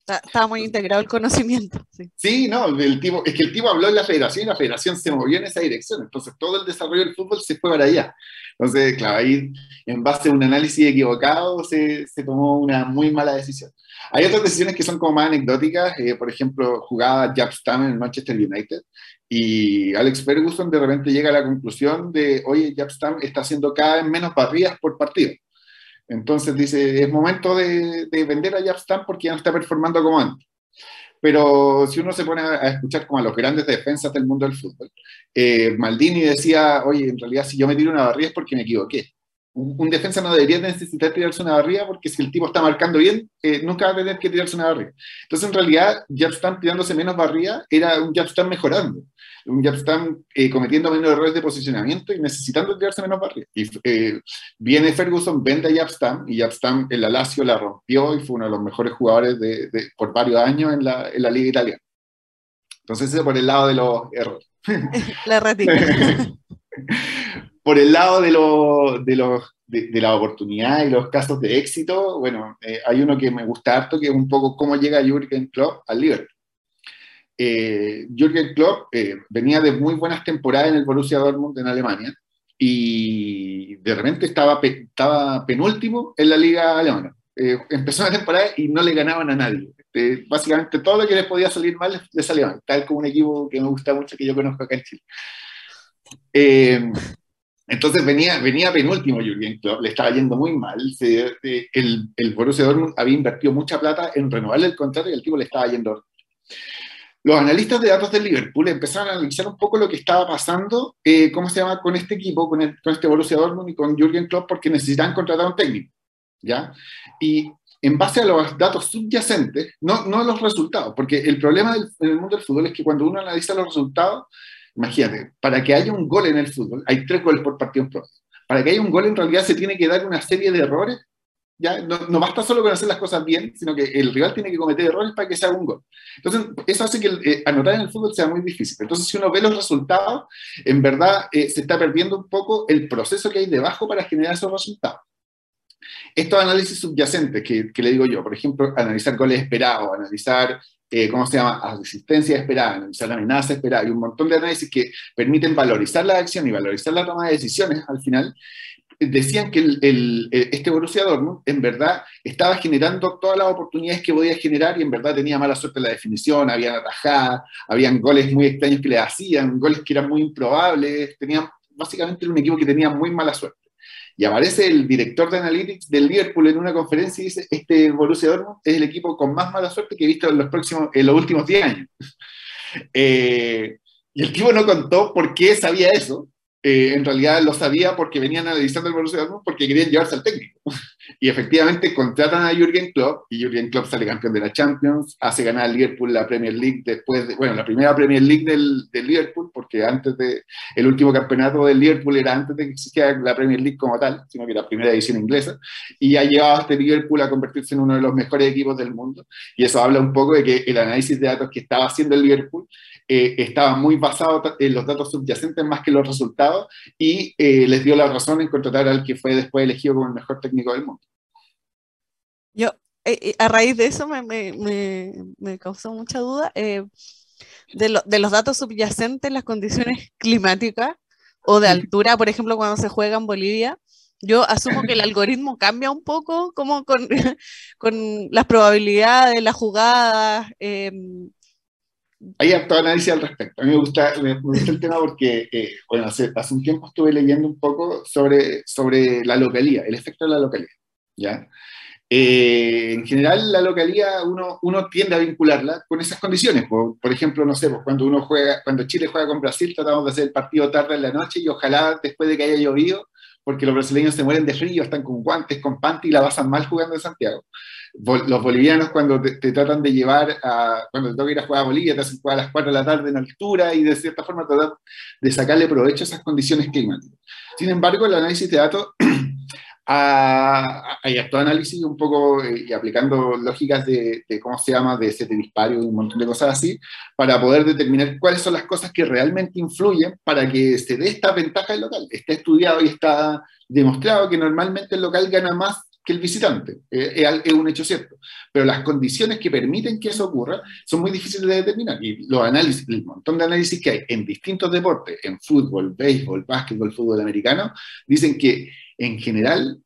A: Estaba muy integrado el conocimiento.
C: Sí. no, el tipo, es que el tipo habló en la federación y la federación se movió en esa dirección. Entonces todo el desarrollo del fútbol se fue para allá. Entonces, claro, ahí en base a un análisis equivocado se, se tomó una muy mala decisión. Hay otras decisiones que son como más anecdóticas. Eh, por ejemplo, jugaba Jab Stam en el Manchester United y Alex Ferguson de repente llega a la conclusión de, oye, Jab Stam está haciendo cada vez menos barridas por partido. Entonces dice, es momento de, vender a Japstam porque ya no está performando como antes. Pero si uno se pone a, escuchar como a los grandes defensas del mundo del fútbol, eh, Maldini decía, oye, en realidad si yo me tiro una barrida es porque me equivoqué. Un, defensa no debería necesitar tirarse una barrida porque si el tipo está marcando bien, eh, nunca va a tener que tirarse una barrida. Entonces, en realidad, Japstam tirándose menos barrida era un Japstam mejorando un Japstam eh, cometiendo menos errores de posicionamiento y necesitando tirarse menos barrios. Y eh, viene Ferguson, vende a Japstam y Japstam en la Lazio la rompió y fue uno de los mejores jugadores de, por varios años en la, en la Liga Italiana. Entonces, eso por el lado de los errores.
A: La ratita.
C: por el lado de, de, los, de, la oportunidad y los casos de éxito, bueno, eh, hay uno que me gusta harto, que es un poco cómo llega Jürgen Klopp al Liverpool. Eh, Jürgen Klopp eh, venía de muy buenas temporadas en el Borussia Dortmund en Alemania y de repente estaba, estaba penúltimo en la liga alemana. empezó la temporada y no le ganaban a nadie. básicamente todo lo que les podía salir mal le salía mal, tal como un equipo que me gusta mucho, que yo conozco acá en Chile. Entonces venía, venía penúltimo Jürgen Klopp, le estaba yendo muy mal. el, el Borussia Dortmund había invertido mucha plata en renovarle el contrato y el tipo le estaba yendo. Los analistas de datos del Liverpool empezaron a analizar un poco lo que estaba pasando, eh, ¿cómo se llama?, con este equipo, con, con este Borussia Dortmund y con Jürgen Klopp, porque necesitaban contratar a un técnico, ¿ya? Y en base a los datos subyacentes, no, no los resultados, porque el problema del, en el mundo del fútbol es que cuando uno analiza los resultados, Imagínate, para que haya un gol en el fútbol, hay tres goles por partido en Para que haya un gol, en realidad se tiene que dar una serie de errores. ¿ya? No, basta solo con hacer las cosas bien, sino que el rival tiene que cometer errores para que se haga un gol. Entonces, eso hace que eh, anotar en el fútbol sea muy difícil. Entonces, si uno ve los resultados, en verdad eh, se está perdiendo un poco el proceso que hay debajo para generar esos resultados. Estos análisis subyacentes que, que, le digo yo, por ejemplo, analizar goles esperados, analizar eh, ¿cómo se llama?, resistencia esperada, analizar la amenaza esperada y un montón de análisis que permiten valorizar la acción y valorizar la toma de decisiones al final, decían que el, este Borussia en verdad estaba generando todas las oportunidades que podía generar y en verdad tenía mala suerte en la definición, habían atajadas, habían goles muy extraños que le hacían, goles que eran muy improbables, tenían básicamente un equipo que tenía muy mala suerte. Y aparece el director de Analytics del Liverpool en una conferencia y dice, este Borussia Dortmund es el equipo con más mala suerte que he visto en los, próximos, en los últimos 10 años. Eh, y el tipo no contó por qué sabía eso, eh, en realidad lo sabía porque venían analizando el Borussia Dortmund porque querían llevarse al técnico. y efectivamente contratan a Jürgen Klopp y Jürgen Klopp sale campeón de la Champions, hace ganar al Liverpool la Premier League después de, bueno, la primera Premier League del, del, Liverpool, porque antes de, el último campeonato del Liverpool era antes de que existiera la Premier League como tal, sino que la primera edición inglesa, y ha llevado a este Liverpool a convertirse en uno de los mejores equipos del mundo. Y eso habla un poco de que el análisis de datos que estaba haciendo el Liverpool eh, estaba muy basado en los datos subyacentes más que los resultados y eh, les dio la razón en contratar al que fue después elegido como el mejor técnico del mundo.
A: Yo, eh, a raíz de eso me, me, me, causó mucha duda de, de, los datos subyacentes, las condiciones climáticas o de altura, por ejemplo, cuando se juega en Bolivia. Yo asumo que el algoritmo cambia un poco como con, con las probabilidades, las jugadas, em,
C: hay harto análisis al respecto. A mí me gusta, me, gusta el tema porque, eh, bueno, hace, hace, un tiempo estuve leyendo un poco sobre, sobre la localía, el efecto de la localía, ¿ya? Eh, en general, la localía uno, uno tiende a vincularla con esas condiciones. Por, por, ejemplo, no sé, pues cuando uno juega, cuando Chile juega con Brasil, tratamos de hacer el partido tarde en la noche y ojalá después de que haya llovido, porque los brasileños se mueren de frío, están con guantes, con panty y la pasan mal jugando en Santiago los bolivianos cuando te, tratan de llevar a, cuando te toca ir a jugar a Bolivia, te hacen jugar a las 4 de la tarde en altura y de cierta forma tratan de sacarle provecho a esas condiciones climáticas. Sin embargo, el análisis de datos, hay actuado análisis un poco eh, y aplicando lógicas de, cómo se llama, de ese disparo y un montón de cosas así, para poder determinar cuáles son las cosas que realmente influyen para que se dé esta ventaja del local. Está estudiado y está demostrado que normalmente el local gana más que el visitante. Eh, es, un hecho cierto. Pero las condiciones que permiten que eso ocurra son muy difíciles de determinar. Y los análisis, el montón de análisis que hay en distintos deportes, en fútbol, béisbol, básquetbol, fútbol americano, dicen que en general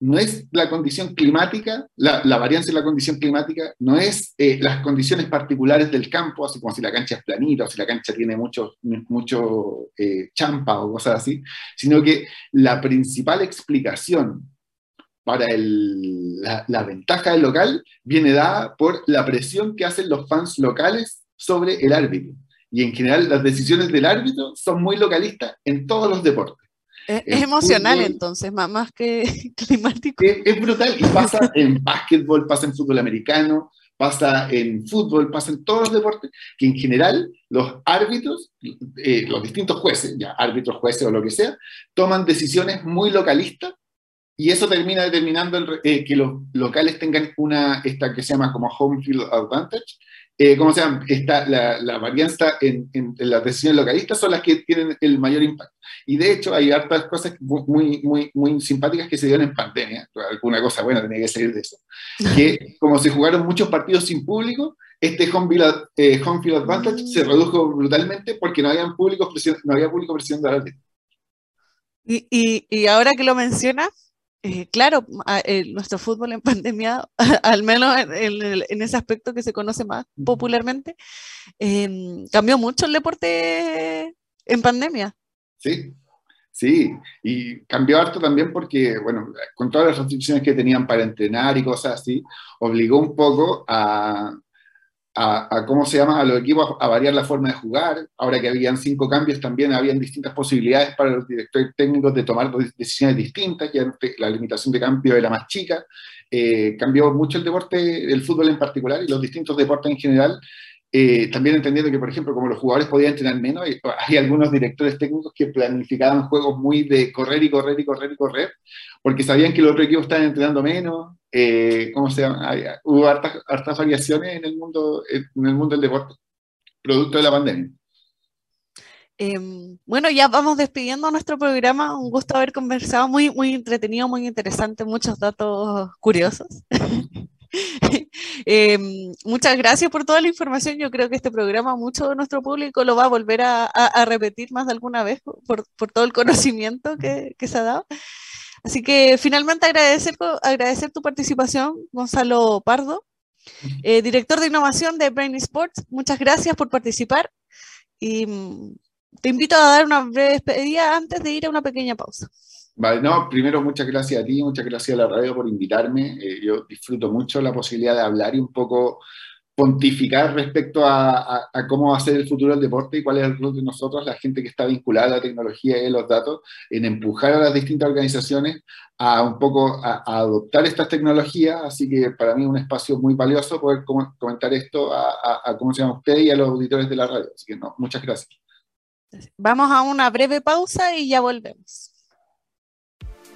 C: no es la condición climática, la, varianza de la condición climática, no es eh, las condiciones particulares del campo, así como si la cancha es planita o si la cancha tiene mucho, mucho eh, champa o cosas así, sino que la principal explicación para la, ventaja del local viene dada por la presión que hacen los fans locales sobre el árbitro. Y en general las decisiones del árbitro son muy localistas en todos los deportes.
A: Es, emocional entonces, más, que climático.
C: Es, brutal y pasa en básquetbol, pasa en fútbol americano, pasa en fútbol, pasa en todos los deportes, que en general los árbitros, eh, los distintos jueces, ya árbitros, jueces o lo que sea, toman decisiones muy localistas y eso termina determinando eh, que los locales tengan una, esta que se llama como home field advantage, eh, ¿cómo se llama? Esta, la, la varianza en, en, las decisiones localistas son las que tienen el mayor impacto. Y de hecho hay hartas cosas muy, muy, muy simpáticas que se dieron en pandemia, alguna cosa buena tenía que salir de eso, que como se jugaron muchos partidos sin público, este home field, eh, home field advantage se redujo brutalmente porque no, habían públicos no había público presionando a la
A: y, y, y ahora que lo mencionas, eh, claro, eh, nuestro fútbol en pandemia, al menos en, ese aspecto que se conoce más popularmente, em, cambió mucho el deporte en pandemia.
C: Sí, sí, y cambió harto también porque, bueno, con todas las restricciones que tenían para entrenar y cosas así, obligó un poco a, a, cómo se llama, a los equipos a variar la forma de jugar. Ahora que habían cinco cambios, también habían distintas posibilidades para los directores técnicos de tomar decisiones distintas, que la limitación de cambio era más chica. Eh, cambió mucho el deporte, el fútbol en particular y los distintos deportes en general, eh, también entendiendo que, por ejemplo, como los jugadores podían entrenar menos, hay, algunos directores técnicos que planificaban juegos muy de correr y correr y correr y correr, porque sabían que los otros equipos estaban entrenando menos. Eh, ¿Cómo se llama? hubo hartas, hartas, variaciones en el, mundo, en el mundo del deporte, producto de la pandemia.
A: Em, bueno, ya vamos despidiendo nuestro programa. Un gusto haber conversado, muy, muy entretenido, muy interesante, muchos datos curiosos. Em, muchas gracias por toda la información. Yo creo que este programa mucho de nuestro público lo va a volver a, repetir más de alguna vez por, todo el conocimiento que, se ha dado. Así que finalmente agradecer, agradecer tu participación, Gonzalo Pardo, eh, director de innovación de Brain Sports. Muchas gracias por participar y mm, te invito a dar una breve despedida antes de ir a una pequeña pausa.
C: Vale, no, primero muchas gracias a ti, muchas gracias a la radio por invitarme. Eh, yo disfruto mucho la posibilidad de hablar y un poco pontificar respecto a, cómo va a ser el futuro del deporte y cuál es el rol de nosotros, la gente que está vinculada a la tecnología y a los datos, en empujar a las distintas organizaciones a un poco a, adoptar estas tecnologías. Así que para mí es un espacio muy valioso poder comentar esto a, cómo se llama y a los auditores de la radio. Así que no, muchas gracias.
A: Vamos a una breve pausa y ya volvemos.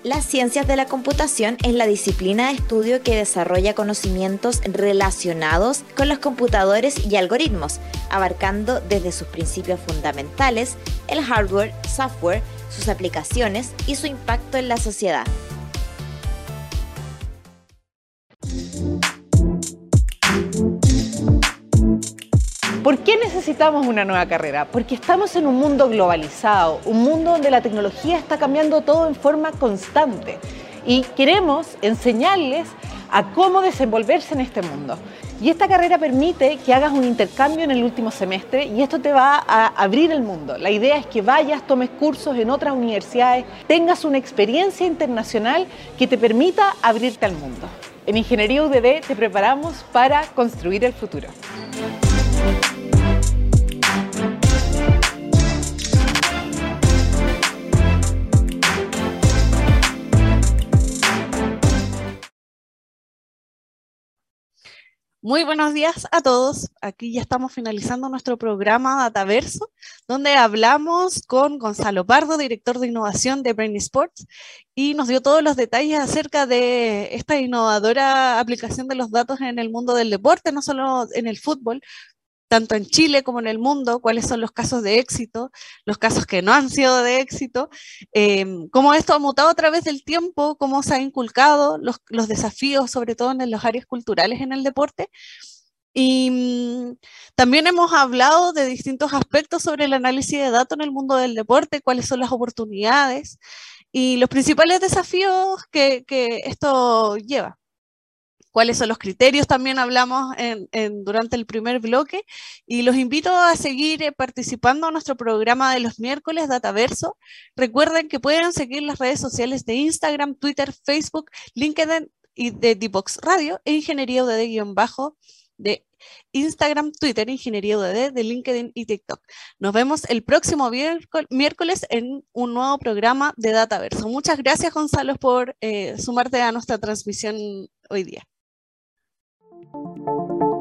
D: Las ciencias de la computación es la disciplina de estudio que desarrolla conocimientos relacionados con los computadores y algoritmos, abarcando desde sus principios fundamentales, el hardware, software, sus aplicaciones y su impacto en la sociedad.
E: Necesitamos una nueva carrera? Porque estamos en un mundo globalizado, un mundo donde la tecnología está cambiando todo en forma constante y queremos enseñarles a cómo desenvolverse en este mundo. Y esta carrera permite que hagas un intercambio en el último semestre y esto te va a abrir el mundo. La idea es que vayas, tomes cursos en otras universidades, tengas una experiencia internacional que te permita abrirte al mundo. En Ingeniería UDD te preparamos para construir el futuro.
A: Muy buenos días a todos. Aquí ya estamos finalizando nuestro programa Dataverso, donde hablamos con Gonzalo Pardo, director de innovación de Brain Sports, y nos dio todos los detalles acerca de esta innovadora aplicación de los datos en el mundo del deporte, no solo en el fútbol, tanto en Chile como en el mundo, cuáles son los casos de éxito, los casos que no han sido de éxito, em, cómo esto ha mutado a través del tiempo, cómo se ha inculcado los, desafíos, sobre todo en las áreas culturales en el deporte. Y mm, también hemos hablado de distintos aspectos sobre el análisis de datos en el mundo del deporte, cuáles son las oportunidades y los principales desafíos que esto lleva cuáles son los criterios, también hablamos durante el primer bloque, y los invito a seguir eh, participando en nuestro programa de los miércoles, Dataverso. Recuerden que pueden seguir las redes sociales de Instagram, Twitter, Facebook, LinkedIn y de Divox Radio e Ingeniería UDD-bajo de Instagram, Twitter, Ingeniería UDD, de LinkedIn y TikTok. Nos vemos el próximo miércoles en un nuevo programa de Dataverso. Muchas gracias, Gonzalo, por eh, sumarte a nuestra transmisión hoy día. Thank you.